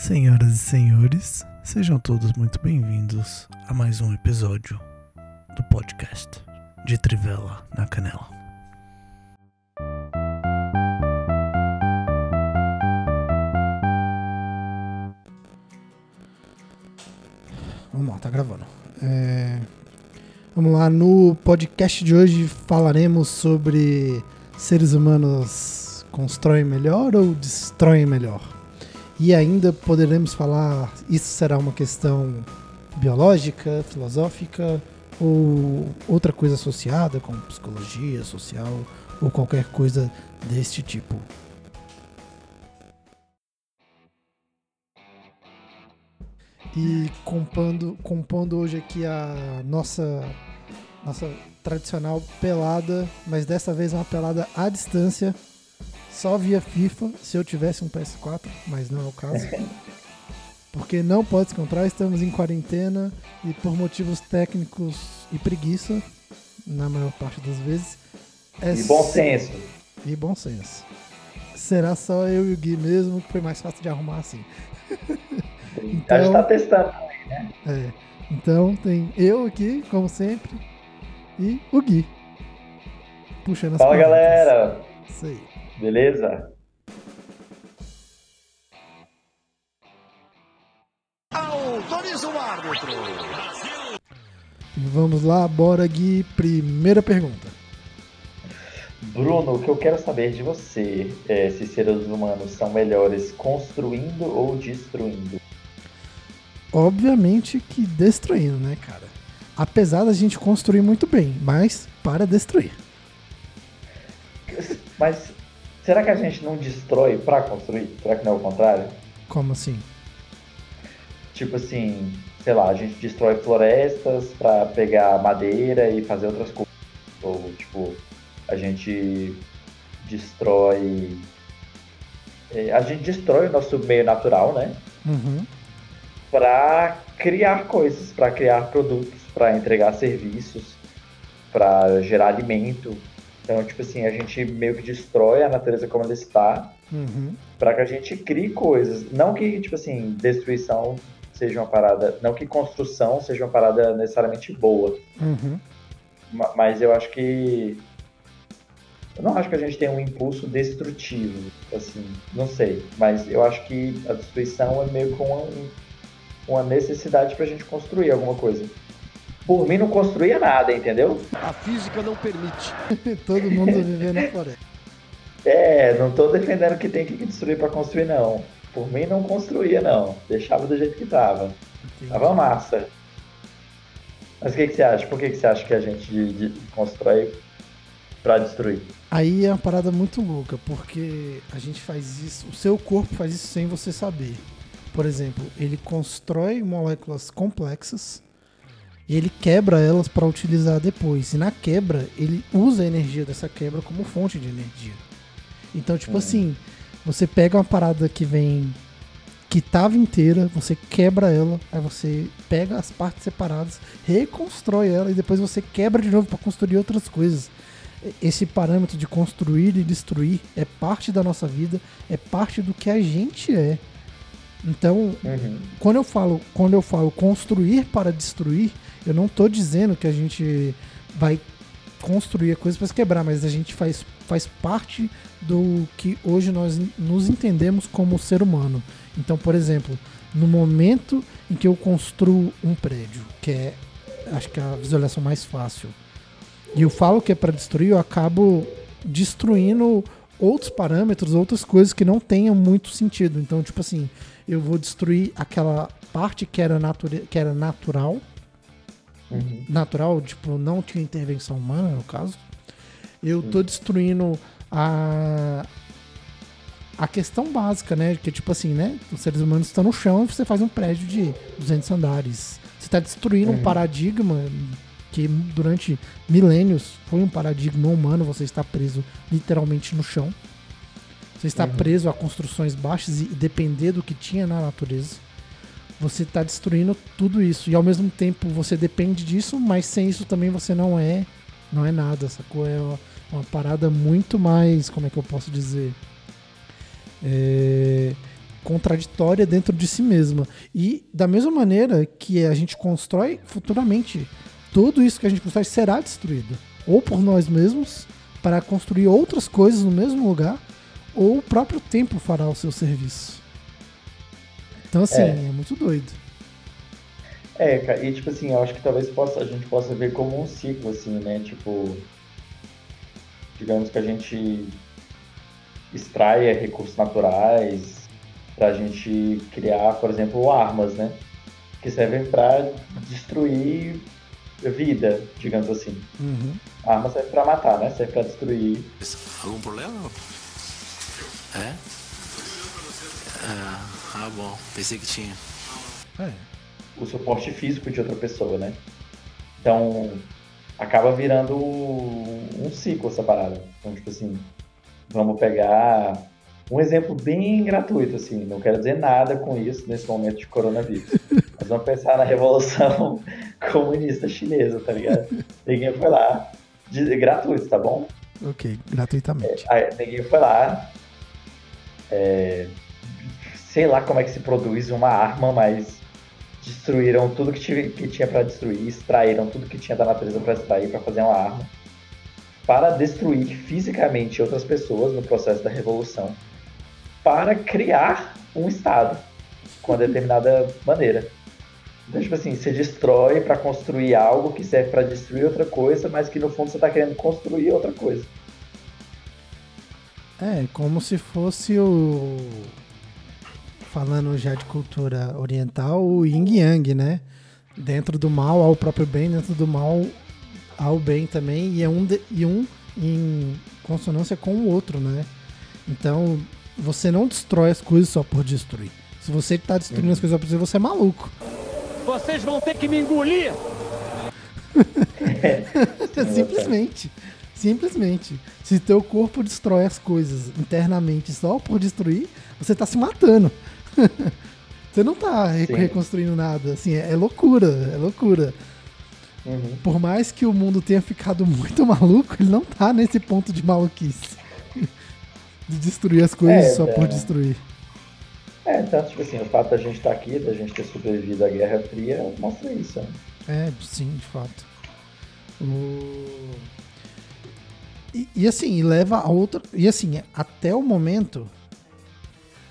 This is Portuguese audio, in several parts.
Senhoras e senhores, sejam todos muito bem-vindos a mais um episódio do podcast de Trivela na Canela. Vamos lá, tá gravando. É, Vamos lá, no podcast de hoje falaremos sobre seres humanos constroem melhor ou destroem melhor. E ainda poderemos falar, isso será uma questão biológica, filosófica ou outra coisa associada, como psicologia social ou qualquer coisa deste tipo. E compondo, compondo hoje aqui a nossa, nossa tradicional pelada, mas dessa vez uma pelada à distância, só via FIFA, se eu tivesse um PS4, mas não é o caso. Porque não pode se encontrar, estamos em quarentena e por motivos técnicos e preguiça, na maior parte das vezes. É e bom senso. E bom senso. Será só eu e o Gui mesmo, que foi mais fácil de arrumar assim. Então, a gente tá testando também, né? É. Então tem eu aqui, como sempre, e o Gui. Puxando as Fala perguntas. galera! Isso aí. Beleza? Autoriza o árbitro! Vamos lá, bora Gui. Primeira pergunta. Bruno, o que eu quero saber de você é se seres humanos são melhores construindo ou destruindo? obviamente que destruindo, né, cara? Apesar da gente construir muito bem, mas para destruir. Mas será que a gente não destrói para construir? Será que não é o contrário? Como assim? Tipo assim, sei lá, a gente destrói florestas para pegar madeira e fazer outras coisas. Ou tipo, a gente destrói. É, a gente destrói o nosso meio natural, né? Uhum para criar coisas, para criar produtos, para entregar serviços, para gerar alimento. Então, tipo assim, a gente meio que destrói a natureza como ela está uhum. para que a gente crie coisas. Não que, tipo assim, destruição seja uma parada. Não que construção seja uma parada necessariamente boa. Uhum. Mas eu acho que. Eu não acho que a gente tem um impulso destrutivo, assim, não sei. Mas eu acho que a destruição é meio com um, uma necessidade para a gente construir alguma coisa. Por mim não construía nada, entendeu? A física não permite. Todo mundo viver na floresta. É, não tô defendendo que tem que destruir para construir, não. Por mim não construía, não. Deixava do jeito que tava. Entendi. Tava massa. Mas o que, que você acha? Por que, que você acha que a gente de, de constrói para destruir? Aí é uma parada muito louca, porque a gente faz isso, o seu corpo faz isso sem você saber. Por exemplo, ele constrói moléculas complexas e ele quebra elas para utilizar depois. E na quebra, ele usa a energia dessa quebra como fonte de energia. Então, tipo é. assim, você pega uma parada que vem que estava inteira, você quebra ela, aí você pega as partes separadas, reconstrói ela e depois você quebra de novo para construir outras coisas. Esse parâmetro de construir e destruir é parte da nossa vida, é parte do que a gente é. Então, uhum. quando eu falo, quando eu falo construir para destruir, eu não estou dizendo que a gente vai construir coisas para se quebrar, mas a gente faz, faz parte do que hoje nós nos entendemos como ser humano. Então, por exemplo, no momento em que eu construo um prédio, que é acho que é a visualização mais fácil, e eu falo que é para destruir, eu acabo destruindo outros parâmetros, outras coisas que não tenham muito sentido. Então, tipo assim, eu vou destruir aquela parte que era, nature... que era natural. Uhum. Natural, tipo, não tinha intervenção humana, no caso. Eu tô destruindo a a questão básica, né? Que tipo assim, né? Os seres humanos estão no chão e você faz um prédio de 200 andares. Você está destruindo uhum. um paradigma que durante milênios foi um paradigma humano. Você está preso literalmente no chão. Você está uhum. preso a construções baixas e depender do que tinha na natureza. Você está destruindo tudo isso. E ao mesmo tempo você depende disso, mas sem isso também você não é não é nada, sacou? É uma, uma parada muito mais, como é que eu posso dizer? É, contraditória dentro de si mesma. E da mesma maneira que a gente constrói futuramente, tudo isso que a gente constrói será destruído. Ou por nós mesmos, para construir outras coisas no mesmo lugar, ou o próprio tempo fará o seu serviço. Então, assim, é, é muito doido. É, e tipo assim, eu acho que talvez possa, a gente possa ver como um ciclo, assim, né? Tipo, digamos que a gente extraia recursos naturais para a gente criar, por exemplo, armas, né? Que servem para destruir vida, digamos assim. Uhum. A arma serve para matar, né? Serve para destruir. Algum problema? É? Bom. Pensei que tinha. É. O suporte físico de outra pessoa, né? Então, acaba virando um ciclo essa parada. Então, tipo assim, vamos pegar um exemplo bem gratuito, assim, não quero dizer nada com isso nesse momento de coronavírus. Mas vamos pensar na revolução comunista chinesa, tá ligado? Ninguém foi lá, de, gratuito, tá bom? Ok, gratuitamente. É, ninguém foi lá, é, sei lá como é que se produz uma arma, mas destruíram tudo que, tive, que tinha para destruir, extraíram tudo que tinha da natureza para extrair para fazer uma arma, para destruir fisicamente outras pessoas no processo da revolução, para criar um estado com uma determinada maneira. Então, tipo assim, você destrói para construir algo que serve para destruir outra coisa, mas que no fundo você está querendo construir outra coisa. É, como se fosse o falando já de cultura oriental, o yin yang, né? Dentro do mal ao próprio bem, dentro do mal ao bem também, e é um, de, e um em consonância com o outro, né? Então, você não destrói as coisas só por destruir. Se você está destruindo uhum. as coisas só por destruir, você é maluco. Vocês vão ter que me engolir! Simplesmente. Simplesmente. Se teu corpo destrói as coisas internamente só por destruir, você está se matando. Você não tá Sim. reconstruindo nada. Assim, é, é loucura, é loucura. Uhum. Por mais que o mundo tenha ficado muito maluco, ele não tá nesse ponto de maluquice. de destruir as coisas é, só é. por destruir. É, então, tipo assim, o fato da gente estar tá aqui, da gente ter sobrevivido à Guerra Fria, mostra isso. Né? É, sim, de fato. O... E, e assim, leva a outra. E assim, até o momento,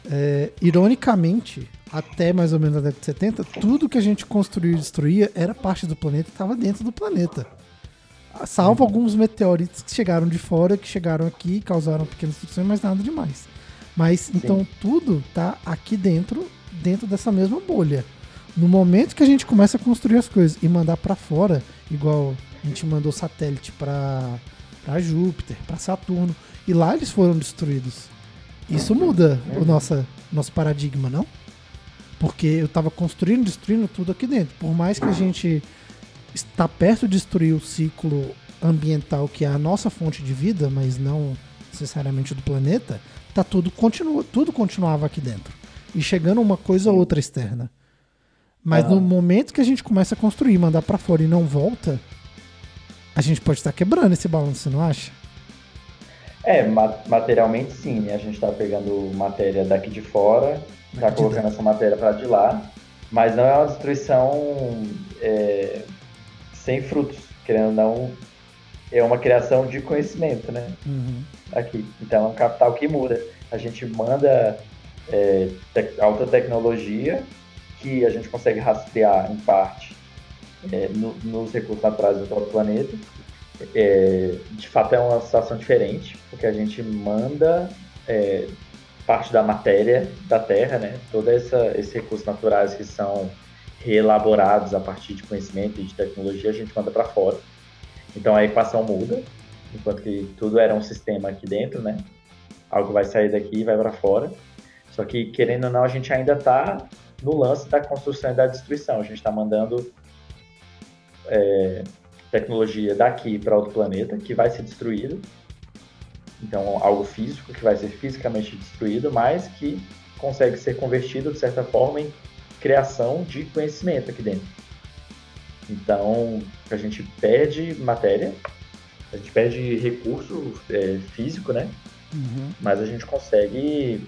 é, ironicamente, até mais ou menos a década de 70, tudo que a gente construiu e destruía era parte do planeta e estava dentro do planeta. Salvo uhum. alguns meteoritos que chegaram de fora, que chegaram aqui e causaram pequenas destruições, mas nada demais. Mas então tudo tá aqui dentro, dentro dessa mesma bolha. No momento que a gente começa a construir as coisas e mandar para fora, igual a gente mandou satélite para Júpiter, para Saturno, e lá eles foram destruídos. Isso muda o nosso, nosso paradigma, não? Porque eu estava construindo, destruindo tudo aqui dentro. Por mais que a gente está perto de destruir o ciclo ambiental, que é a nossa fonte de vida, mas não necessariamente do planeta, tá tudo continua, tudo continuava aqui dentro. E chegando uma coisa ou outra externa. Mas no momento que a gente começa a construir, mandar para fora e não volta, a gente pode estar quebrando esse balanço, você não acha? É, materialmente sim, né? A gente está pegando matéria daqui de fora, está colocando essa matéria para de lá, mas não é uma destruição é, sem frutos, querendo ou não, é uma criação de conhecimento, né? Uhum. Aqui. Então é um capital que muda. A gente manda é, te alta tecnologia que a gente consegue rastrear em parte é, no, nos recursos naturais do próprio planeta é, de fato é uma situação diferente, porque a gente manda é, parte da matéria da Terra, né? Todos esses recursos naturais que são reelaborados a partir de conhecimento e de tecnologia, a gente manda para fora. Então a equação muda, enquanto que tudo era um sistema aqui dentro, né? Algo vai sair daqui e vai para fora. Só que, querendo ou não, a gente ainda está no lance da construção e da destruição. A gente está mandando é, tecnologia daqui para outro planeta que vai ser destruído. Então, algo físico que vai ser fisicamente destruído, mas que consegue ser convertido de certa forma em criação de conhecimento aqui dentro. Então, a gente perde matéria, a gente perde recurso é, físico, né? Uhum. Mas a gente consegue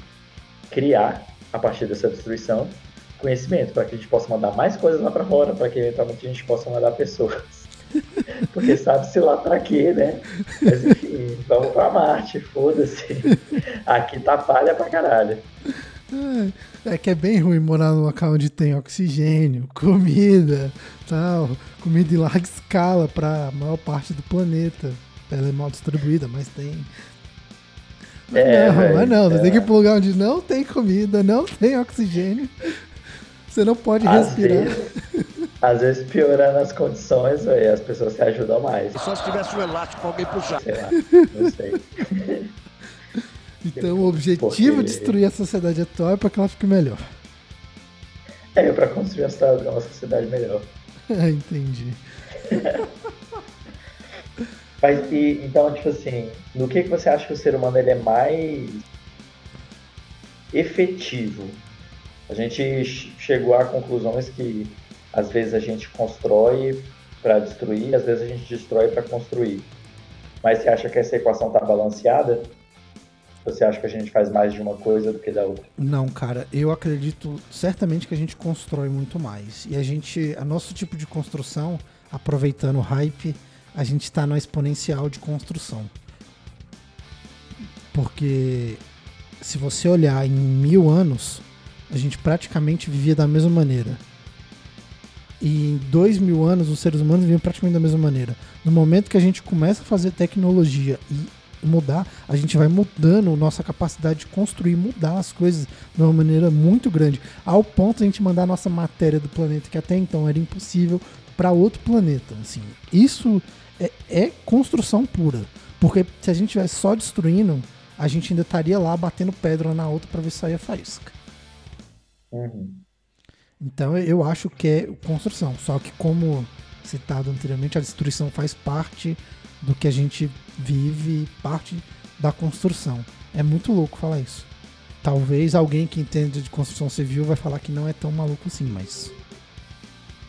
criar, a partir dessa destruição, conhecimento, para que a gente possa mandar mais coisas lá para fora, para que eventualmente a gente possa mandar pessoas. Porque sabe-se lá para quê, né? Mas enfim, vamos para Marte, foda-se. Aqui tá palha pra caralho. É, é que é bem ruim morar num local onde tem oxigênio, comida, tal, comida em larga escala para a maior parte do planeta. Ela é mal distribuída, mas tem. É, não, véio, mas não, você é. tem que ir pra um lugar onde não tem comida, não tem oxigênio. Você não pode Às respirar. vezes, às vezes piorando as condições, véio, as pessoas se ajudam mais. Só se tivesse um elástico pra alguém puxar. Sei lá, não sei. Então o objetivo Porque- de destruir a sociedade atual é para que ela fique melhor. É para construir uma sociedade melhor. Entendi. Mas e, então, tipo assim, no que, que você acha que o ser humano ele é mais efetivo? A gente ch- chegou a conclusões que às vezes a gente constrói para destruir, às vezes a gente destrói para construir. Mas você acha que essa equação está balanceada? Você acha que a gente faz mais de uma coisa do que da outra? Não, cara, eu acredito certamente que a gente constrói muito mais. E a gente, a nosso tipo de construção, aproveitando o hype, a gente está no exponencial de construção. Porque se você olhar em mil anos, a gente praticamente vivia da mesma maneira. E dois mil anos, os seres humanos viviam praticamente da mesma maneira. No momento que a gente começa a fazer tecnologia e mudar, a gente vai mudando nossa capacidade de construir, mudar as coisas de uma maneira muito grande, ao ponto de a gente mandar nossa matéria do planeta que até então era impossível para outro planeta. Assim, isso é, é construção pura, porque se a gente estivesse só destruindo, a gente ainda estaria lá batendo pedra na outra para ver se saia faísca. Uhum. Então eu acho que é construção. Só que como citado anteriormente, a destruição faz parte do que a gente vive, parte da construção. É muito louco falar isso. Talvez alguém que entende de construção civil vai falar que não é tão maluco assim, mas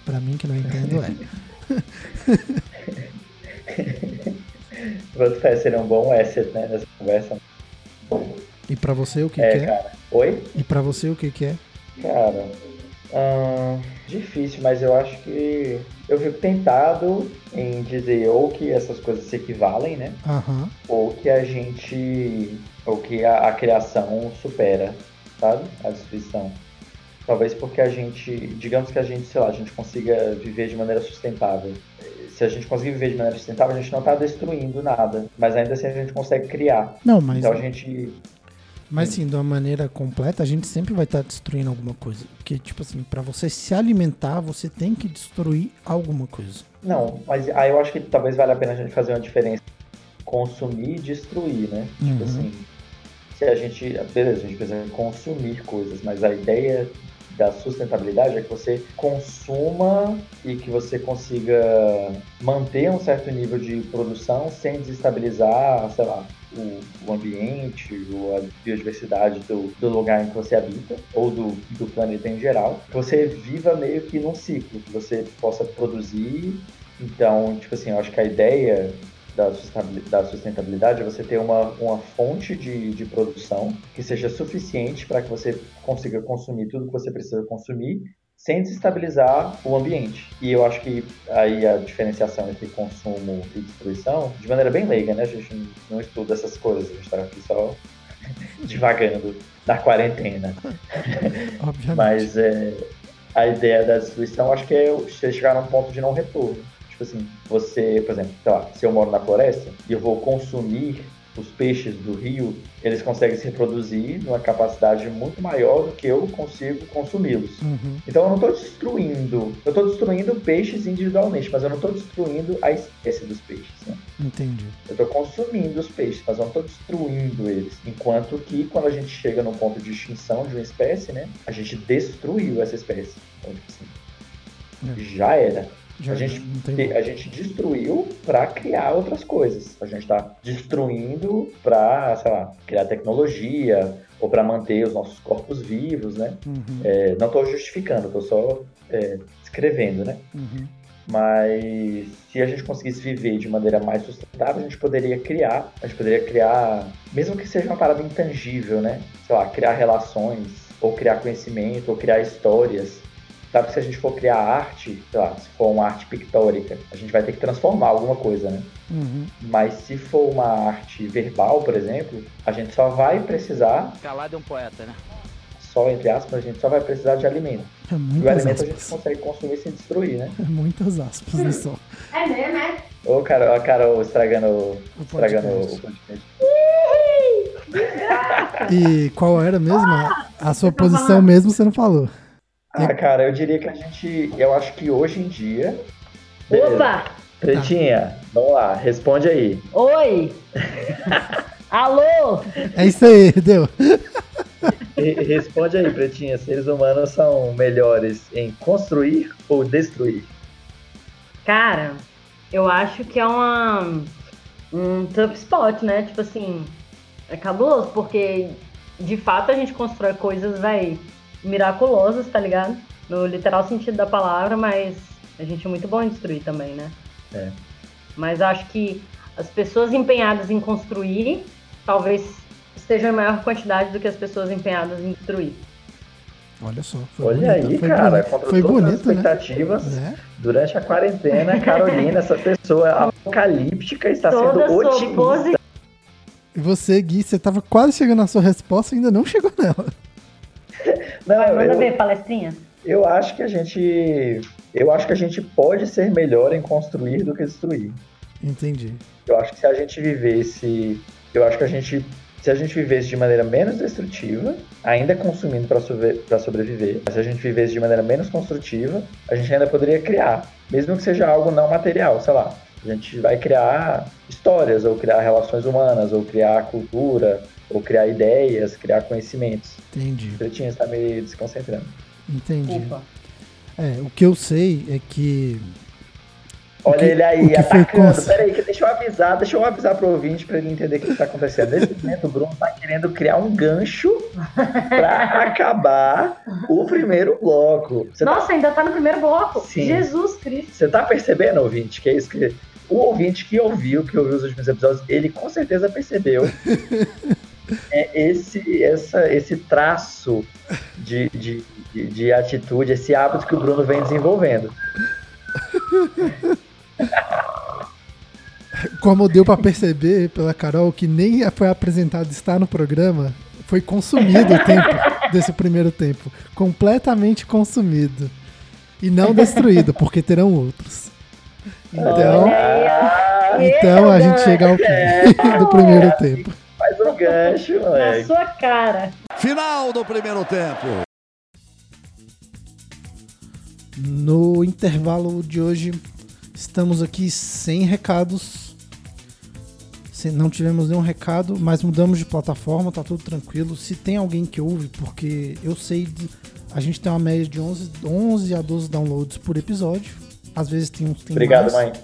Pra mim que não entendo é. Quanto fé seria um bom asset, né, nessa conversa. E pra você o que, É, que é? cara. Oi? E pra você o que, que é? Cara, ahn, difícil, mas eu acho que eu fico tentado em dizer ou que essas coisas se equivalem, né? Aham. Ou que a gente. Ou que a, a criação supera, sabe? A destruição. Talvez porque a gente. Digamos que a gente, sei lá, a gente consiga viver de maneira sustentável. Se a gente conseguir viver de maneira sustentável, a gente não está destruindo nada. Mas ainda assim a gente consegue criar. Não, mas, Então a gente. Mas assim, de uma maneira completa, a gente sempre vai estar destruindo alguma coisa. Porque, tipo assim, pra você se alimentar, você tem que destruir alguma coisa. Não, mas aí eu acho que talvez valha a pena a gente fazer uma diferença. Consumir e destruir, né? Tipo Uhum. assim, se a gente. Beleza, a gente precisa consumir coisas, mas a ideia da sustentabilidade é que você consuma e que você consiga manter um certo nível de produção sem desestabilizar, sei lá, o, o ambiente, ou a biodiversidade do, do lugar em que você habita, ou do, do planeta em geral. Que você viva meio que num ciclo, que você possa produzir. Então, tipo assim, eu acho que a ideia da sustentabil- da sustentabilidade é você ter uma, uma fonte de, de produção que seja suficiente para que você consiga consumir tudo que você precisa consumir sem desestabilizar o ambiente. E eu acho que aí a diferenciação entre consumo e destruição, de maneira bem leiga, né? A gente não- estuda essas coisas, a gente está aqui só divagando na quarentena. Obviamente. Mas é, a ideia da destruição, acho que é você chegar num ponto de não retorno. Tipo assim, você, por exemplo, sei lá, se eu moro na floresta e eu vou consumir os peixes do rio, eles conseguem se reproduzir numa capacidade muito maior do que eu consigo consumi-los. Uhum. Então eu não estou destruindo, eu estou destruindo peixes individualmente, mas eu não estou destruindo a espécie dos peixes. Né? Entendi. Eu estou consumindo os peixes, mas eu não estou destruindo eles. Enquanto que quando a gente chega num ponto de extinção de uma espécie, né, a gente destruiu essa espécie. Então, tipo assim, É. já era. Já a gente, a gente destruiu para criar outras coisas. A gente está destruindo para, sei lá, criar tecnologia ou para manter os nossos corpos vivos, né? Uhum. É, não estou justificando, estou só é, escrevendo, né? Uhum. Mas se a gente conseguisse viver de maneira mais sustentável, a gente poderia criar, a gente poderia criar, mesmo que seja uma parada intangível, né? Sei lá, criar relações, ou criar conhecimento, ou criar histórias. Sabe que se a gente for criar arte, sei lá, se for uma arte pictórica, a gente vai ter que transformar alguma coisa, né? Uhum. Mas se for uma arte verbal, por exemplo, a gente só vai precisar, Calado é um poeta, né? só entre aspas, a gente só vai precisar de alimento. É E o alimento a gente aspas. consegue consumir sem destruir, né? É muitas aspas nisso. É mesmo, é? Ô, cara, a Carol estragando, O estragando o podcast. E qual era mesmo? A, a sua posição mesmo você não falou. Ah, cara, eu diria que a gente. Eu acho que hoje em dia. Beleza. Opa! Pretinha, vamos lá, responde aí. Oi! Alô! É isso aí, deu. Re- responde aí, Pretinha. Seres humanos são melhores em construir ou destruir? Cara, eu acho que é uma, um tough spot, né? Tipo assim, é cabuloso, porque de fato a gente constrói coisas, véi, miraculosas, tá ligado? No literal sentido da palavra, mas a gente é muito bom em destruir também, né? É. Mas acho que as pessoas empenhadas em construir talvez estejam em maior quantidade do que as pessoas empenhadas em destruir. Olha só. Foi Olha bonito, aí, foi cara, bonito. contra Foi todas as bonito, né? expectativas. É. Durante a quarentena, Carolina, essa pessoa apocalíptica, está Toda sendo otimista. pose E você, Gui, você tava quase chegando na sua resposta e ainda não chegou nela. Não, Manda eu, ver, palestrinha. eu acho que a gente. Eu acho que a gente pode ser melhor em construir do que destruir. Entendi. Eu acho que se a gente vivesse. Eu acho que a gente. Se a gente vivesse de maneira menos destrutiva, ainda consumindo para sobreviver, mas se a gente vivesse de maneira menos construtiva, a gente ainda poderia criar, mesmo que seja algo não material, sei lá. A gente vai criar histórias, ou criar relações humanas, ou criar cultura, ou criar ideias, criar conhecimentos. Entendi. O Pretinho está me desconcentrando. Entendi. Ufa. É, o que eu sei é que. Olha que- ele aí, foi atacando. cons- Peraí, que deixa eu avisar, deixa eu avisar pro ouvinte pra ele entender o que tá acontecendo. Nesse momento, o Bruno tá querendo criar um gancho pra acabar o primeiro bloco. Você tá, Nossa, ainda tá no primeiro bloco. Sim. Jesus Cristo. você tá percebendo, ouvinte, que é isso que. O ouvinte que ouviu, que ouviu os últimos episódios, ele com certeza percebeu é esse, essa, esse traço de, de, de, de atitude, esse hábito que o Bruno vem desenvolvendo. Como deu pra perceber pela Carol que nem foi apresentado estar no programa, foi consumido o tempo desse primeiro tempo. Completamente consumido. E não destruído, porque terão outros. Então, então a gente chega ao fim do primeiro tempo. Gancho, Na sua cara. Final do primeiro tempo. No intervalo de hoje, estamos aqui sem recados. Se- Não tivemos nenhum recado, mas mudamos de plataforma, tá tudo tranquilo. Se tem alguém que ouve, porque eu sei, de- a gente tem uma média de 11, 11 a 12 downloads por episódio. Às vezes tem uns tem Obrigado, mais. mãe.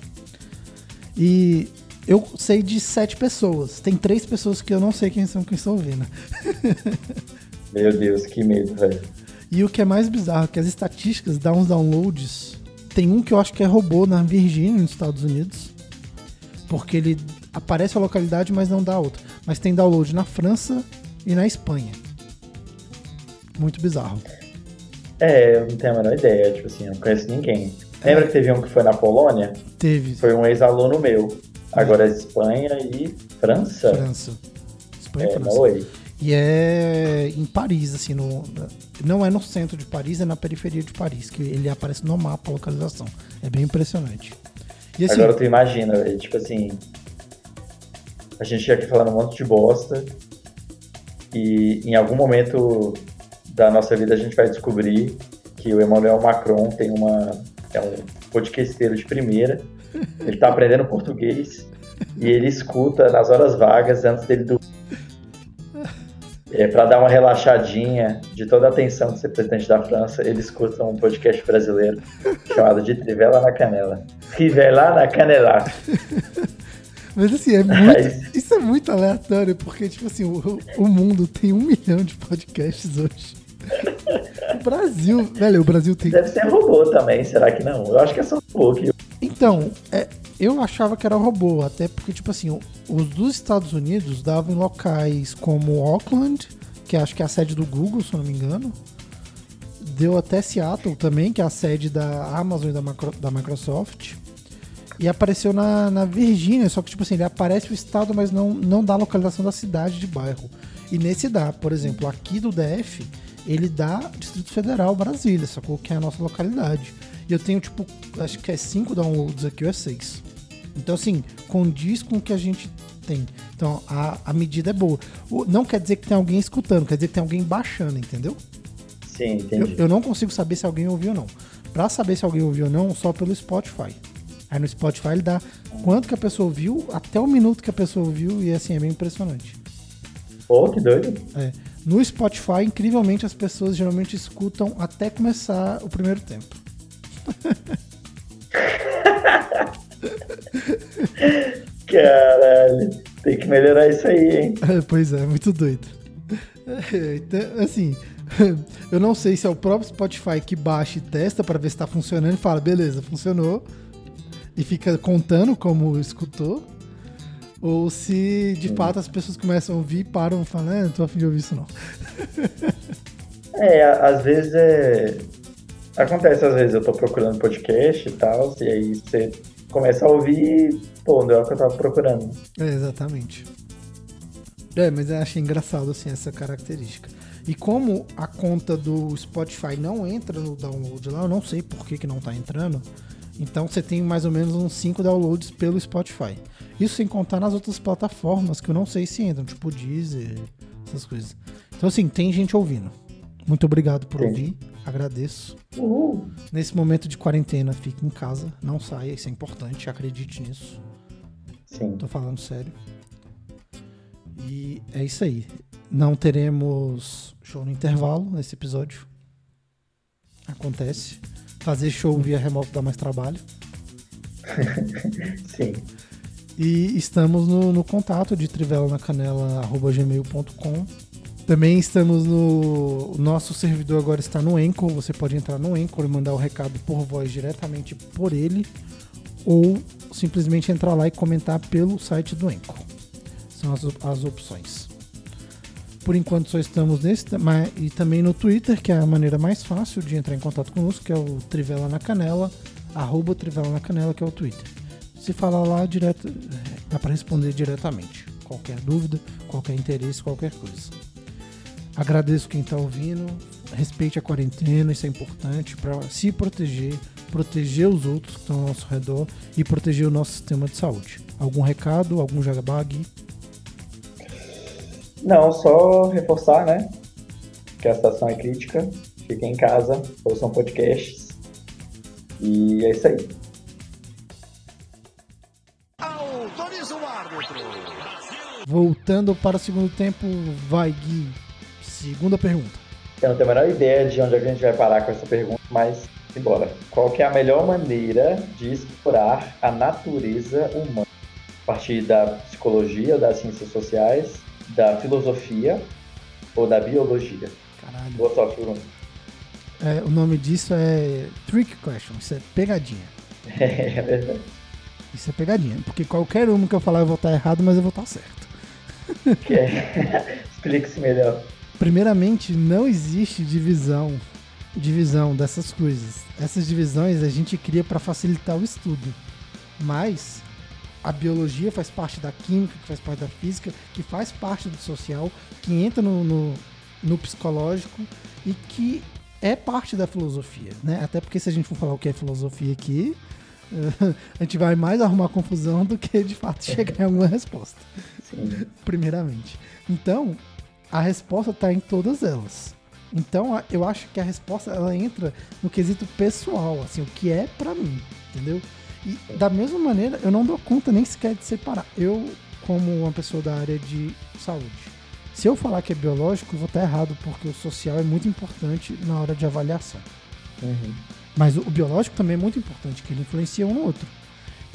E eu sei de sete pessoas. Tem três pessoas que eu não sei quem são quem estão ouvindo. Meu Deus, que medo, velho. E o que é mais bizarro é que as estatísticas dão uns downloads. Tem um que eu acho que é robô na Virgínia, nos Estados Unidos. Porque ele aparece a localidade, mas não dá outra. Mas tem download na França e na Espanha. Muito bizarro. É, eu não tenho a menor ideia, tipo assim, eu não conheço ninguém. Lembra que teve um que foi na Polônia? Teve Foi um ex-aluno meu. Agora é Espanha e França. França. Espanha e É, França. não oi. E é em Paris, assim, no, não é no centro de Paris, é na periferia de Paris, que ele aparece no mapa a localização. É bem impressionante. E assim, Agora tu imagina, velho, tipo assim. A gente aqui falando um monte de bosta. E em algum momento da nossa vida a gente vai descobrir que o Emmanuel Macron tem uma. é um podcasteiro de primeira. Ele tá aprendendo português e ele escuta nas horas vagas antes dele dormir. É, para dar uma relaxadinha de toda a tensão de ser presidente da França, ele escuta um podcast brasileiro chamado de Trivela na Canela. Trivela na Canela. Mas assim, é muito, isso é muito aleatório, porque, tipo assim, o, o mundo tem um milhão de podcasts hoje. O Brasil, velho, o Brasil tem. Deve ser robô também, será que não? Eu acho que é só robô que. Então, é, eu achava que era robô, até porque, tipo assim, os dos Estados Unidos davam em locais como Auckland, que acho que é a sede do Google, se eu não me engano. Deu até Seattle também, que é a sede da Amazon e da, Macro- da Microsoft. E apareceu na, na Virgínia, só que, tipo assim, ele aparece o estado, mas não, não dá a localização da cidade de bairro. E nesse dá, por exemplo, aqui do DF, ele dá Distrito Federal, Brasília, sacou? Que é a nossa localidade. E eu tenho, tipo, acho que é 5 downloads aqui ou é 6. Então, assim, condiz com o que a gente tem. Então, a, a medida é boa. O- não quer dizer que tem alguém escutando, quer dizer que tem alguém baixando, entendeu? Sim, Eu, entendi. eu não consigo saber se alguém ouviu ou não. Pra saber se alguém ouviu ou não, só pelo Spotify. Aí no Spotify ele dá quanto que a pessoa ouviu, até o minuto que a pessoa ouviu, e assim, é bem impressionante. Pô, que doido. É. No Spotify, incrivelmente, as pessoas geralmente escutam até começar o primeiro tempo. Caralho. Tem que melhorar isso aí, hein? pois é, muito doido. É, Então, assim, eu não sei se é o próprio Spotify que baixa e testa pra ver se tá funcionando e fala, beleza, funcionou. E fica contando como escutou. Ou se de fato as pessoas começam a ouvir e param e falam, é, não tô afim de ouvir isso não. É, às vezes é. Acontece, às vezes eu tô procurando podcast e tal, e aí você começa a ouvir pô, não é o que eu tava procurando. É, exatamente. É, mas eu achei engraçado assim essa característica. E como a conta do Spotify não entra no download lá, eu não sei por que, que não tá entrando. Então você tem mais ou menos uns 5 downloads pelo Spotify. Isso sem contar nas outras plataformas que eu não sei se entram, tipo Deezer, essas coisas. Então assim, tem gente ouvindo. Muito obrigado por Entendi. ouvir, agradeço. Uhul. Nesse momento de quarentena, fique em casa, não saia, isso é importante, acredite nisso. Sim. Tô falando sério. E é isso aí. Não teremos show no intervalo nesse episódio. Acontece. Fazer show via remoto dá mais trabalho. Sim. E estamos no, no contato de trivela na canela@gmail.com. Também estamos no nosso servidor agora está no Anchor. Você pode entrar no Anchor e mandar o recado por voz diretamente por ele ou simplesmente entrar lá e comentar pelo site do Anchor. São as, as opções. Por enquanto só estamos nesse mas, e também no Twitter, que é a maneira mais fácil de entrar em contato conosco, que é o Trivela na Canela, arroba Trivela na Canela, que é o Twitter. Se falar lá direto, é, dá para responder diretamente. Qualquer dúvida, qualquer interesse, qualquer coisa. Agradeço quem está ouvindo. Respeite a quarentena, isso é importante para se proteger, proteger os outros que estão ao nosso redor e proteger o nosso sistema de saúde. Algum recado, algum jabá, Gui? Não, só reforçar, né? Que a situação é crítica. Fiquem em casa, ouçam podcasts. E é isso aí. Autoriza o árbitro. Voltando para o segundo tempo, vai, Gui. Segunda pergunta. Eu não tenho a menor ideia de onde a gente vai parar com essa pergunta, mas embora. Qual é a melhor maneira de explorar a natureza humana? A partir da psicologia, das ciências sociais, da filosofia ou da biologia? Caralho. Boa sorte, Bruno. É, o nome disso é Trick Question. Isso é pegadinha. É verdade. Isso é pegadinha. Porque qualquer uma que eu falar eu vou estar errado, mas eu vou estar certo. Que- Explique-se melhor. Primeiramente, não existe divisão divisão dessas coisas. Essas divisões a gente cria para facilitar o estudo. Mas a biologia faz parte da química, que faz parte da física, que faz parte do social, que entra no, no, no psicológico e que é parte da filosofia, né? Até porque se a gente for falar o que é filosofia aqui, a gente vai mais arrumar confusão do que de fato chegar em alguma resposta Sim. primeiramente. Então, a resposta está em todas elas. Então, eu acho que a resposta ela entra no quesito pessoal, assim, o que é pra mim, entendeu? E da mesma maneira, eu não dou conta nem sequer de separar. Eu, como uma pessoa da área de saúde, se eu falar que é biológico, eu vou estar errado, porque o social é muito importante na hora de avaliação. Uhum. Mas o, o biológico também é muito importante, que ele influencia um no outro.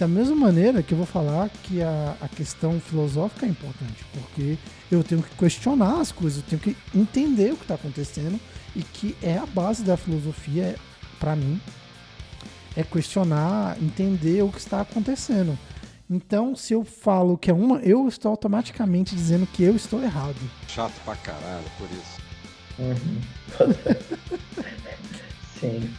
Da mesma maneira que eu vou falar que a, a questão filosófica é importante, porque eu tenho que questionar as coisas, eu tenho que entender o que está acontecendo e que é a base da filosofia, para mim, é questionar, entender o que está acontecendo. Então, se eu falo que é uma, eu estou automaticamente dizendo que eu estou errado. Chato pra caralho, por isso. Uhum. Sim.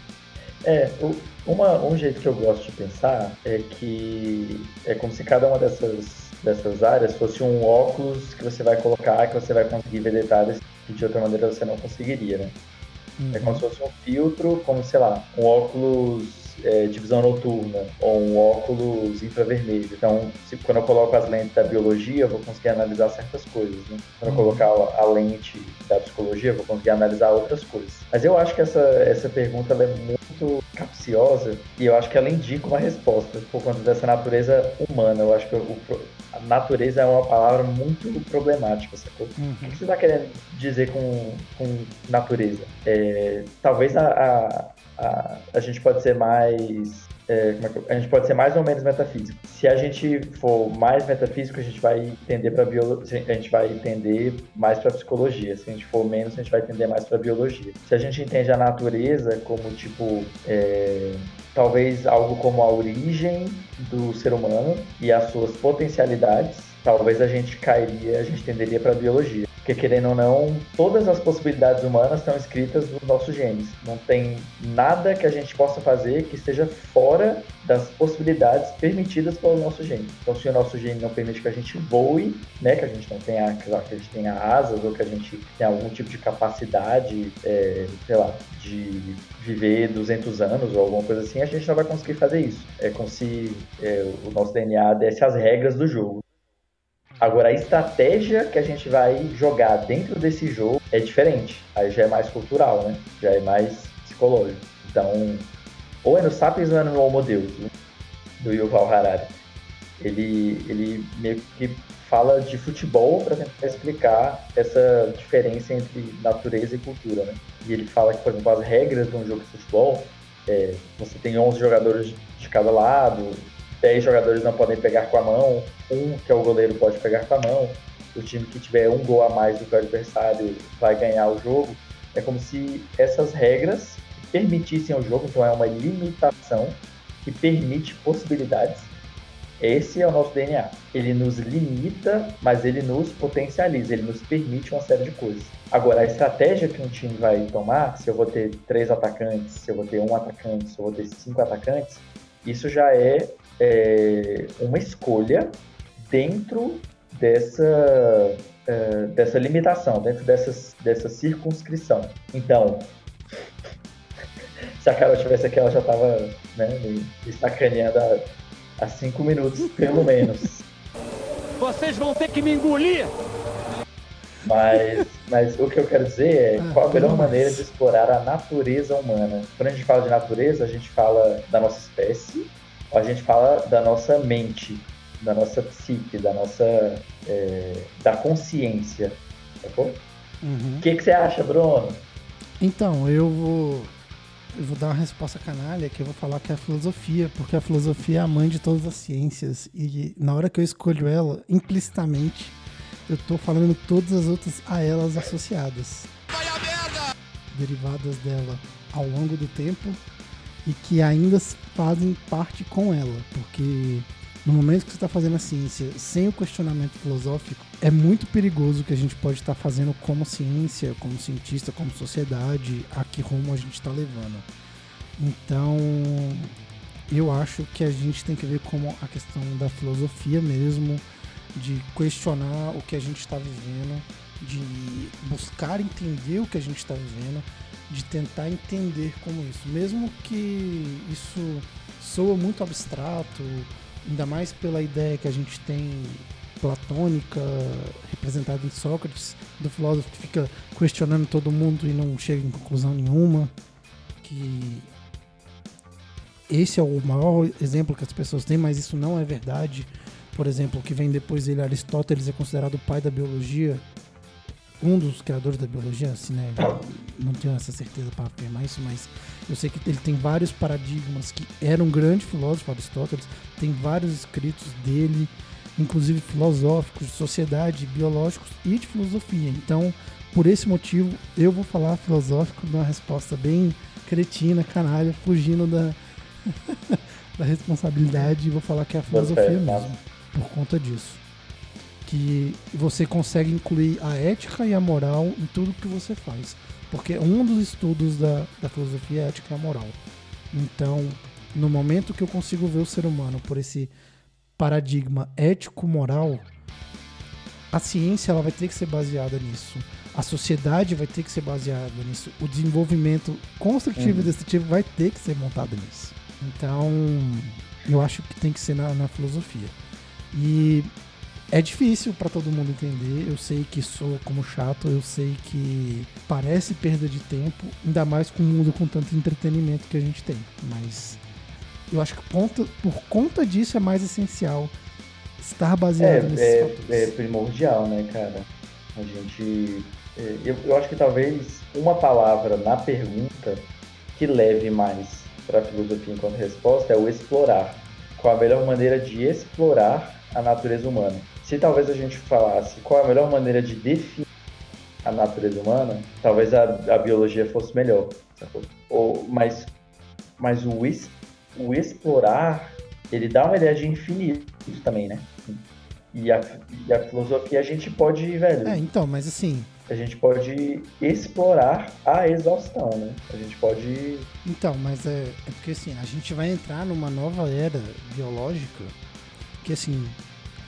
É, o, uma, um jeito que eu gosto de pensar é que é como se cada uma dessas, dessas áreas fosse um óculos que você vai colocar, que você vai conseguir ver detalhes que de outra maneira você não conseguiria, né? Uhum. É como se fosse um filtro, como, sei lá, um óculos é, de visão noturna ou um óculos infravermelho. Então, se, quando eu coloco as lentes da biologia, eu vou conseguir analisar certas coisas. Né? Quando eu colocar a lente da psicologia, eu vou conseguir analisar outras coisas. Mas eu acho que essa, essa pergunta é muito capciosa e eu acho que ela indica uma resposta por conta dessa natureza humana. Eu acho que o, a natureza é uma palavra muito problemática, sacou? Uhum. O que você está querendo dizer com, com natureza? É, talvez a, a a, a gente pode ser mais. É, é a gente pode ser mais ou menos metafísico. Se a gente for mais metafísico, a gente vai entender para biologia, a gente vai entender mais para psicologia. Se a gente for menos, a gente vai entender mais para biologia. Se a gente entende a natureza como tipo é, talvez algo como a origem do ser humano e as suas potencialidades, talvez a gente cairia, a gente tenderia para biologia. Porque, querendo ou não, todas as possibilidades humanas estão escritas nos nossos genes. Não tem nada que a gente possa fazer que esteja fora das possibilidades permitidas pelo nosso gene. Então, se o nosso gene não permite que a gente voe, né, que a gente não tenha, que a gente tenha asas ou que a gente tenha algum tipo de capacidade, é, sei lá, de viver 200 anos ou alguma coisa assim, a gente não vai conseguir fazer isso. É como se é, o nosso DNA desse as regras do jogo. Agora, a estratégia que a gente vai jogar dentro desse jogo é diferente. Aí já é mais cultural, né? Já é mais psicológico. Então, ou é no Sapiens ou é no Homo Deus, do Yuval Harari. Ele, ele meio que fala de futebol para tentar explicar essa diferença entre natureza e cultura, né? E ele fala que, por exemplo, as regras de um jogo de futebol, é, você tem 11 jogadores de cada lado, 10 jogadores não podem pegar com a mão, um que é o goleiro pode pegar com a mão, o time que tiver um gol a mais do que o adversário vai ganhar o jogo. É como se essas regras permitissem o jogo, então é uma limitação que permite possibilidades. Esse é o nosso DNA. Ele nos limita, mas ele nos potencializa, ele nos permite uma série de coisas. Agora, a estratégia que um time vai tomar, se eu vou ter três atacantes, se eu vou ter um atacante, se eu vou ter cinco atacantes, isso já é é, uma escolha dentro dessa, é, dessa limitação, dentro dessas, dessa circunscrição. Então, se a Carol tivesse aqui, ela já estava né, me sacaneando há, há cinco minutos, pelo menos. Vocês vão ter que me engolir! Mas, mas o que eu quero dizer é ah, qual a melhor maneira de explorar a natureza humana. Quando a gente fala de natureza, a gente fala da nossa espécie, a gente fala da nossa mente, da nossa psique, da nossa. É, da consciência. Sacou? Uhum. O que, que você acha, Bruno? Então, eu vou. Eu vou dar uma resposta canalha que eu vou falar que é a filosofia, porque a filosofia é a mãe de todas as ciências. E na hora que eu escolho ela, implicitamente, eu tô falando todas as outras a elas associadas. Vai a merda! Derivadas dela ao longo do tempo e que ainda fazem parte com ela, porque no momento que você está fazendo a ciência sem o questionamento filosófico, é muito perigoso o que a gente pode estar tá fazendo como ciência, como cientista, como sociedade, a que rumo a gente está levando. Então, eu acho que a gente tem que ver como a questão da filosofia mesmo, de questionar o que a gente está vivendo, de buscar entender o que a gente está vivendo, de tentar entender como isso. Mesmo que isso soa muito abstrato, ainda mais pela ideia que a gente tem platônica, representada em Sócrates, do filósofo que fica questionando todo mundo e não chega em conclusão nenhuma, que esse é o maior exemplo que as pessoas têm, mas isso não é verdade. Por exemplo, o que vem depois dele, Aristóteles, é considerado o pai da biologia, um dos criadores da biologia, assim, né? Não tenho essa certeza para afirmar isso, mas eu sei que ele tem vários paradigmas que era um grande filósofo, Aristóteles, tem vários escritos dele, inclusive filosóficos, de sociedade, biológicos e de filosofia. Então, por esse motivo, eu vou falar filosófico numa resposta bem cretina, canalha, fugindo da, da responsabilidade e vou falar que é a filosofia mesmo, por conta disso que você consegue incluir a ética e a moral em tudo que você faz. Porque um dos estudos da, da filosofia é a ética e a moral. Então, no momento que eu consigo ver o ser humano por esse paradigma ético-moral, a ciência ela vai ter que ser baseada nisso. A sociedade vai ter que ser baseada nisso. O desenvolvimento construtivo uhum. e destrutivo vai ter que ser montado nisso. Então, eu acho que tem que ser na, na filosofia. E é difícil para todo mundo entender. Eu sei que sou como chato, eu sei que parece perda de tempo, ainda mais com um mundo com tanto entretenimento que a gente tem. Mas eu acho que ponto, por conta disso é mais essencial estar baseado é, nesses é, fatores. É primordial, né, cara? A gente. É, eu, eu acho que talvez uma palavra na pergunta que leve mais para a filosofia enquanto resposta é o explorar. Qual a melhor maneira de explorar a natureza humana? Se talvez a gente falasse qual é a melhor maneira de definir a natureza humana, talvez a, a biologia fosse melhor. Ou, mas mas o, es, o explorar, ele dá uma ideia de infinito também, né? E a, e a filosofia a gente pode, velho. É, então, mas assim. A gente pode explorar a exaustão, né? A gente pode. Então, mas é, é porque assim, a gente vai entrar numa nova era biológica que assim,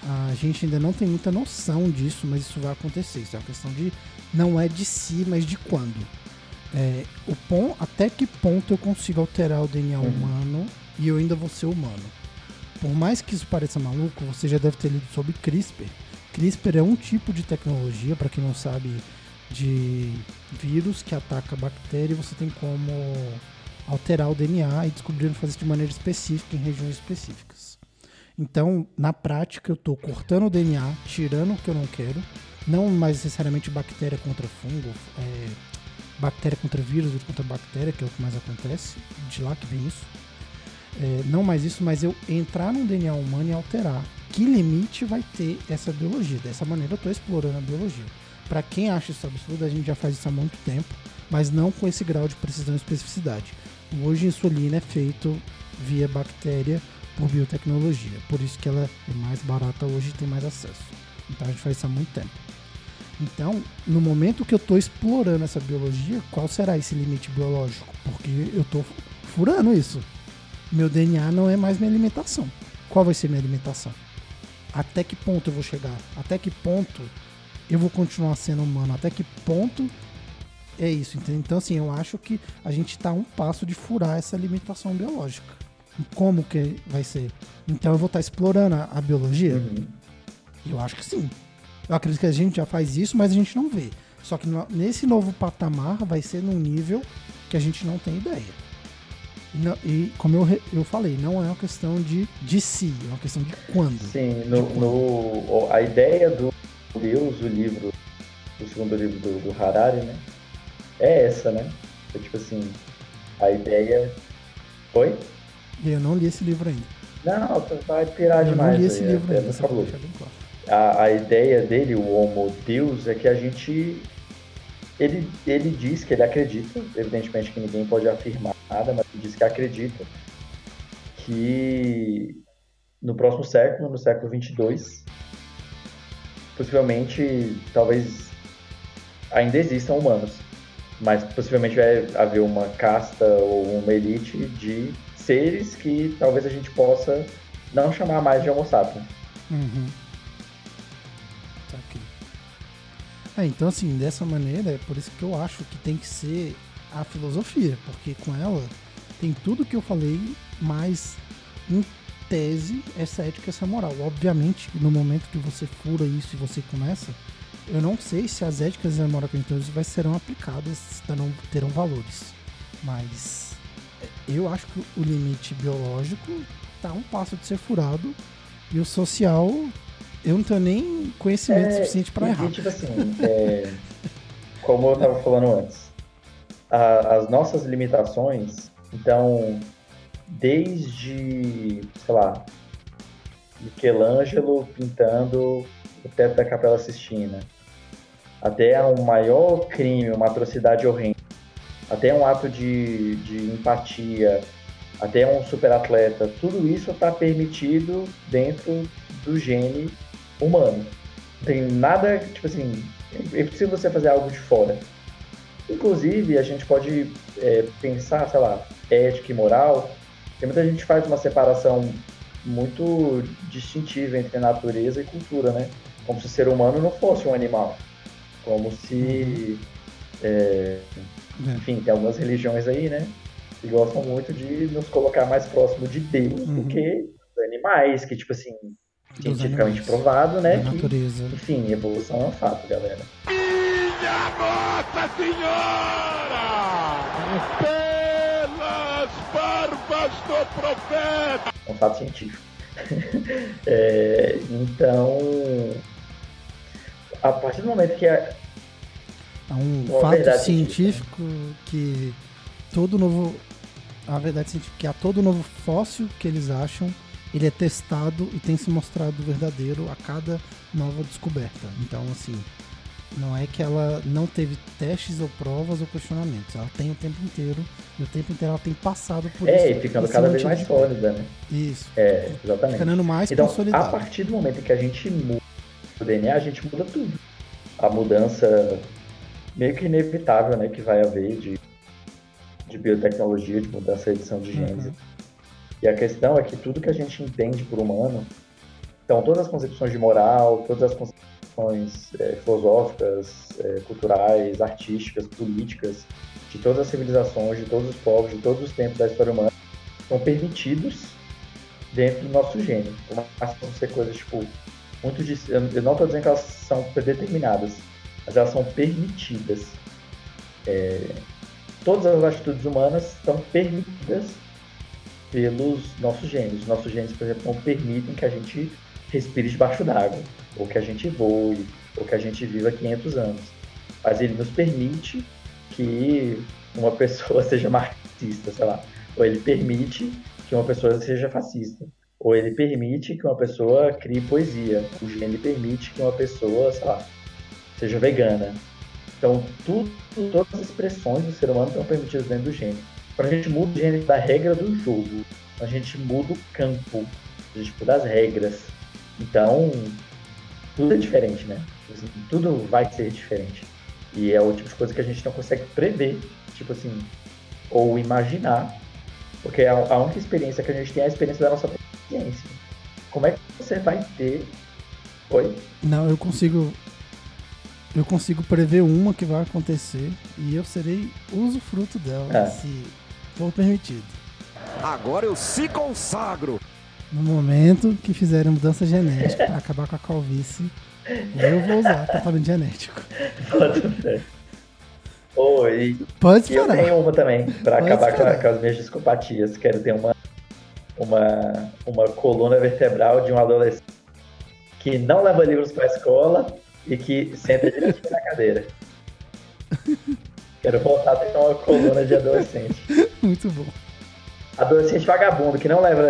a gente ainda não tem muita noção disso, mas isso vai acontecer. Isso é uma questão de. Não é de si, mas de quando. É, o pon, até que ponto eu consigo alterar o DNA uhum. humano e eu ainda vou ser humano? Por mais que isso pareça maluco, você já deve ter lido sobre CRISPR. CRISPR é um tipo de tecnologia, para quem não sabe, de vírus que ataca a bactéria e você tem como alterar o DNA e descobrir fazer isso de maneira específica em regiões específicas. Então, na prática, eu estou cortando o DNA, tirando o que eu não quero, não mais necessariamente bactéria contra fungo, é, bactéria contra vírus, vírus contra bactéria, que é o que mais acontece, de lá que vem isso. É, não mais isso, mas eu entrar no DNA humano e alterar. Que limite vai ter essa biologia? Dessa maneira eu estou explorando a biologia. Para quem acha isso absurdo, a gente já faz isso há muito tempo, mas não com esse grau de precisão e especificidade. Hoje, insulina é feito via bactéria por biotecnologia. Por isso que ela é mais barata hoje e tem mais acesso. Então a gente faz isso há muito tempo. Então, no momento que eu estou explorando essa biologia, qual será esse limite biológico? Porque eu estou furando isso. Meu DNA não é mais minha alimentação. Qual vai ser minha alimentação? Até que ponto eu vou chegar? Até que ponto eu vou continuar sendo humano? Até que ponto é isso? Então, assim, eu acho que a gente está um passo de furar essa limitação biológica como que vai ser. Então eu vou estar explorando a, a biologia? Uhum. Eu acho que sim. Eu acredito que a gente já faz isso, mas a gente não vê. Só que no, nesse novo patamar vai ser num nível que a gente não tem ideia. E, não, e como eu, eu falei, não é uma questão de, de si, é uma questão de quando. Sim, no, quando. no a ideia do Deus, o livro, o segundo livro do, do Harari, né? É essa, né? É tipo assim, a ideia. Foi? Eu não li esse livro ainda. Não, tu vai pirar eu demais. Eu não li esse aí, livro é, ainda, só bem claro. A, a ideia dele, o Homo Deus, é que a gente. Ele, ele diz que ele acredita, evidentemente que ninguém pode afirmar nada, mas ele diz que acredita que no próximo século, no século 22, possivelmente, talvez ainda existam humanos, mas possivelmente vai haver uma casta ou uma elite de seres que talvez a gente possa não chamar mais de Homo sapiens. Uhum. Tá. É, então, assim, dessa maneira, é por isso que eu acho que tem que ser a filosofia, porque com ela tem tudo que eu falei, mas em tese, essa ética, essa moral. Obviamente, no momento que você fura isso e você começa, eu não sei se as éticas e a moral que a gente vai serão aplicadas, terão, terão valores. Mas eu acho que o limite biológico tá um passo de ser furado e o social eu não tenho nem conhecimento é, suficiente para errar. Tipo assim, é, como eu estava falando antes, a, as nossas limitações, então, desde, sei lá, Michelangelo pintando o teto da Capela Sistina, até um maior crime, uma atrocidade horrenda, até um ato de, de empatia, até um superatleta, tudo isso está permitido dentro do gene humano. Não tem nada, tipo assim, é possível você fazer algo de fora. Inclusive, a gente pode é, pensar, sei lá, ética e moral, porque muita gente faz uma separação muito distintiva entre natureza e cultura, né? Como se o ser humano não fosse um animal. Como se. É, enfim, tem algumas religiões aí, né? Que gostam muito de nos colocar mais próximo de Deus uhum. do que os animais, que, tipo assim, cientificamente provado, né? Da natureza. Que, enfim, evolução é um fato, galera. Minha Nossa Senhora! Pelas barbas do profeta! É um fato científico. é, então, a partir do momento que a, Há um fato científico que todo novo. A verdade científica que a todo novo fóssil que eles acham, ele é testado e tem se mostrado verdadeiro a cada nova descoberta. Então, assim, não é que ela não teve testes ou provas ou questionamentos. Ela tem o tempo inteiro e o tempo inteiro ela tem passado por é, isso. É, e ficando cada vez mais sólida, né? Isso. É, exatamente. Ficando mais então, consolidada. A partir do momento que a gente muda o DNA, a gente muda tudo. A mudança meio que inevitável, né, que vai haver de, de biotecnologia, de mudança de edição de genes. Uhum. E a questão é que tudo que a gente entende por humano, então todas as concepções de moral, todas as concepções é, filosóficas, é, culturais, artísticas, políticas, de todas as civilizações, de todos os povos, de todos os tempos da história humana, são permitidos dentro do nosso gene. Mais que ser coisas, tipo, muito... Eu não estou dizendo que elas são predeterminadas, mas elas são permitidas. É, todas as atitudes humanas são permitidas pelos nossos genes. Nossos genes, por exemplo, não permitem que a gente respire debaixo d'água, ou que a gente voe, ou que a gente viva 500 anos. Mas ele nos permite que uma pessoa seja marxista, sei lá. Ou ele permite que uma pessoa seja fascista. Ou ele permite que uma pessoa crie poesia. O gene permite que uma pessoa, sei lá, seja vegana. Então, tudo, todas as expressões do ser humano estão permitidas dentro do gene. Quando a gente muda o gene da regra do jogo, a gente muda o campo, a gente muda as regras. Então, tudo é diferente, né? Assim, tudo vai ser diferente. E é o tipo de coisa que a gente não consegue prever, tipo assim, ou imaginar, porque a, a única experiência que a gente tem é a experiência da nossa consciência. Como é que você vai ter. Oi? Não, eu consigo eu consigo prever uma que vai acontecer e eu serei usufruto dela, é. se for permitido. Agora eu se consagro! No momento que fizerem mudança genética para acabar com a calvície, eu vou usar tratamento genético. Pode Oi. Pode esperar. Eu tenho uma também, para acabar com, com, as minhas discopatias. Quero ter uma, uma, uma coluna vertebral de um adolescente que não leva livros para a escola e que senta direitinho na cadeira. Quero voltar a ter uma coluna de adolescente. Muito bom. Adolescente vagabundo que não leva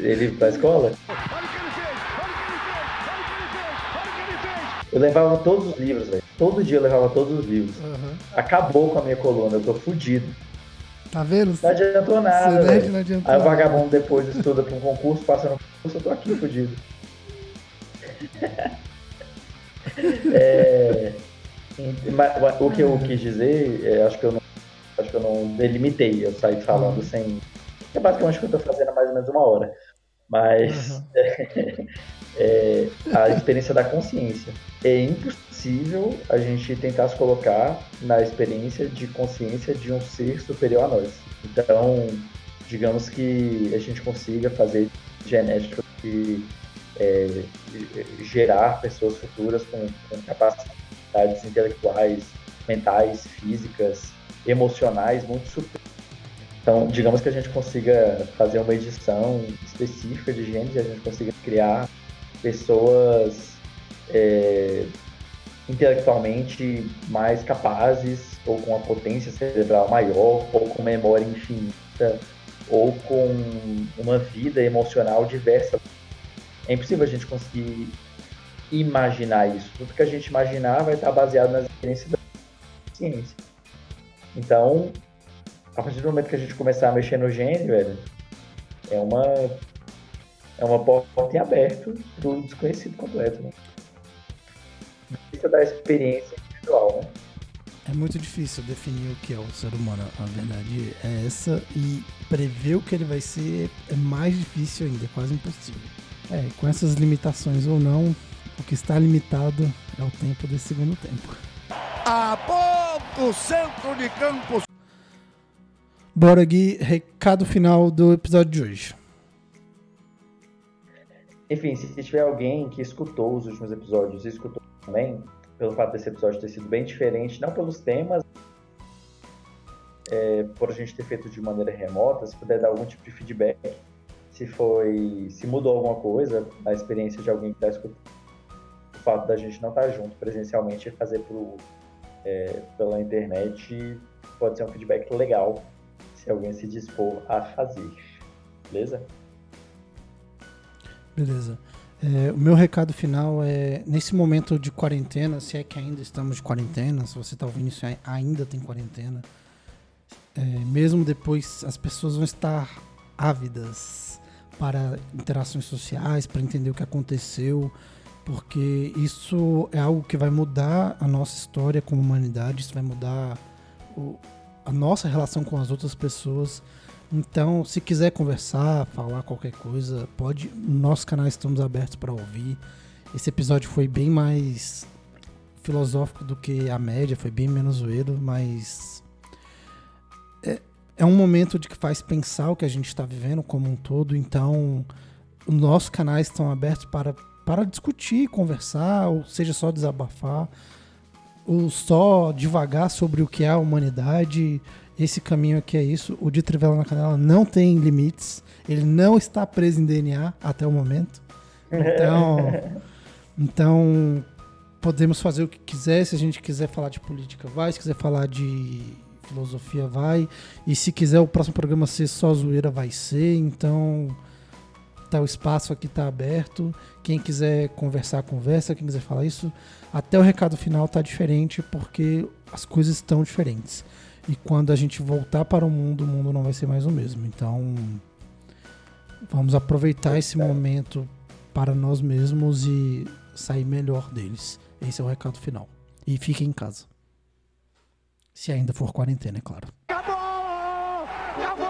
ele pra escola. Eu levava todos os livros, velho. Todo dia eu levava todos os livros. Uhum. Acabou com a minha coluna, eu tô fudido. Tá vendo? Não adiantou nada. Não adiantou Aí o vagabundo depois estuda pra um concurso, passa no concurso, eu tô aqui fudido. É, o que eu quis dizer, é, acho que eu não, acho que eu não delimitei, eu saí falando uhum. sem. É basicamente o que eu estou fazendo há mais ou menos uma hora. Mas uhum. é, a experiência da consciência. É impossível a gente tentar se colocar na experiência de consciência de um ser superior a nós. Então, digamos que a gente consiga fazer genética que é, gerar pessoas futuras com, com capacidades intelectuais, mentais, físicas, emocionais muito super. Então, digamos que a gente consiga fazer uma edição específica de genes e a gente consiga criar pessoas é, intelectualmente mais capazes, ou com uma potência cerebral maior, ou com memória infinita, ou com uma vida emocional diversa. É impossível a gente conseguir imaginar isso. Tudo que a gente imaginar vai estar baseado nas experiências da ciência. Então, a partir do momento que a gente começar a mexer no gene, velho, é uma é uma porta em aberto do desconhecido completo, né? Isso da experiência individual, né? É muito difícil definir o que é o ser humano. A verdade é essa. E prever o que ele vai ser é mais difícil ainda, é quase impossível. É, com essas limitações ou não, o que está limitado é o tempo desse segundo tempo. A pouco centro de campo. Bora, Gui, recado final do episódio de hoje. Enfim, se tiver alguém que escutou os últimos episódios e escutou também, pelo fato desse episódio ter sido bem diferente, não pelos temas, é, por a gente ter feito de maneira remota, se puder dar algum tipo de feedback, se foi, se mudou alguma coisa na experiência de alguém que está escutando, o fato da gente não estar tá junto presencialmente e fazer pro, é, pela internet pode ser um feedback legal se alguém se dispor a fazer, beleza? Beleza. É, o meu recado final é: nesse momento de quarentena, se é que ainda estamos de quarentena, se você está ouvindo isso ainda tem quarentena, é, mesmo depois as pessoas vão estar ávidas para interações sociais, para entender o que aconteceu, porque isso é algo que vai mudar a nossa história como humanidade, isso vai mudar o, a nossa relação com as outras pessoas. Então, se quiser conversar, falar qualquer coisa, pode. No nosso canal estamos abertos para ouvir. Esse episódio foi bem mais filosófico do que a média, foi bem menos zoeiro, mas é um momento de que faz pensar o que a gente está vivendo como um todo. Então, os nossos canais estão abertos para, para discutir, conversar, ou seja, só desabafar, ou só devagar sobre o que é a humanidade esse caminho aqui é isso. O de Trivela na Canela não tem limites. Ele não está preso em DNA até o momento. Então, então podemos fazer o que quiser. Se a gente quiser falar de política, vai. Se quiser falar de filosofia, vai. E se quiser o próximo programa ser só zoeira, vai ser. Então, tá o espaço aqui tá aberto. Quem quiser conversar, conversa. Quem quiser falar isso, até o recado final tá diferente porque as coisas estão diferentes. E quando a gente voltar para o mundo, o mundo não vai ser mais o mesmo. Então, vamos aproveitar esse momento para nós mesmos e sair melhor deles. Esse é o recado final. E fiquem em casa. Se ainda for quarentena, é claro. Acabou! Acabou!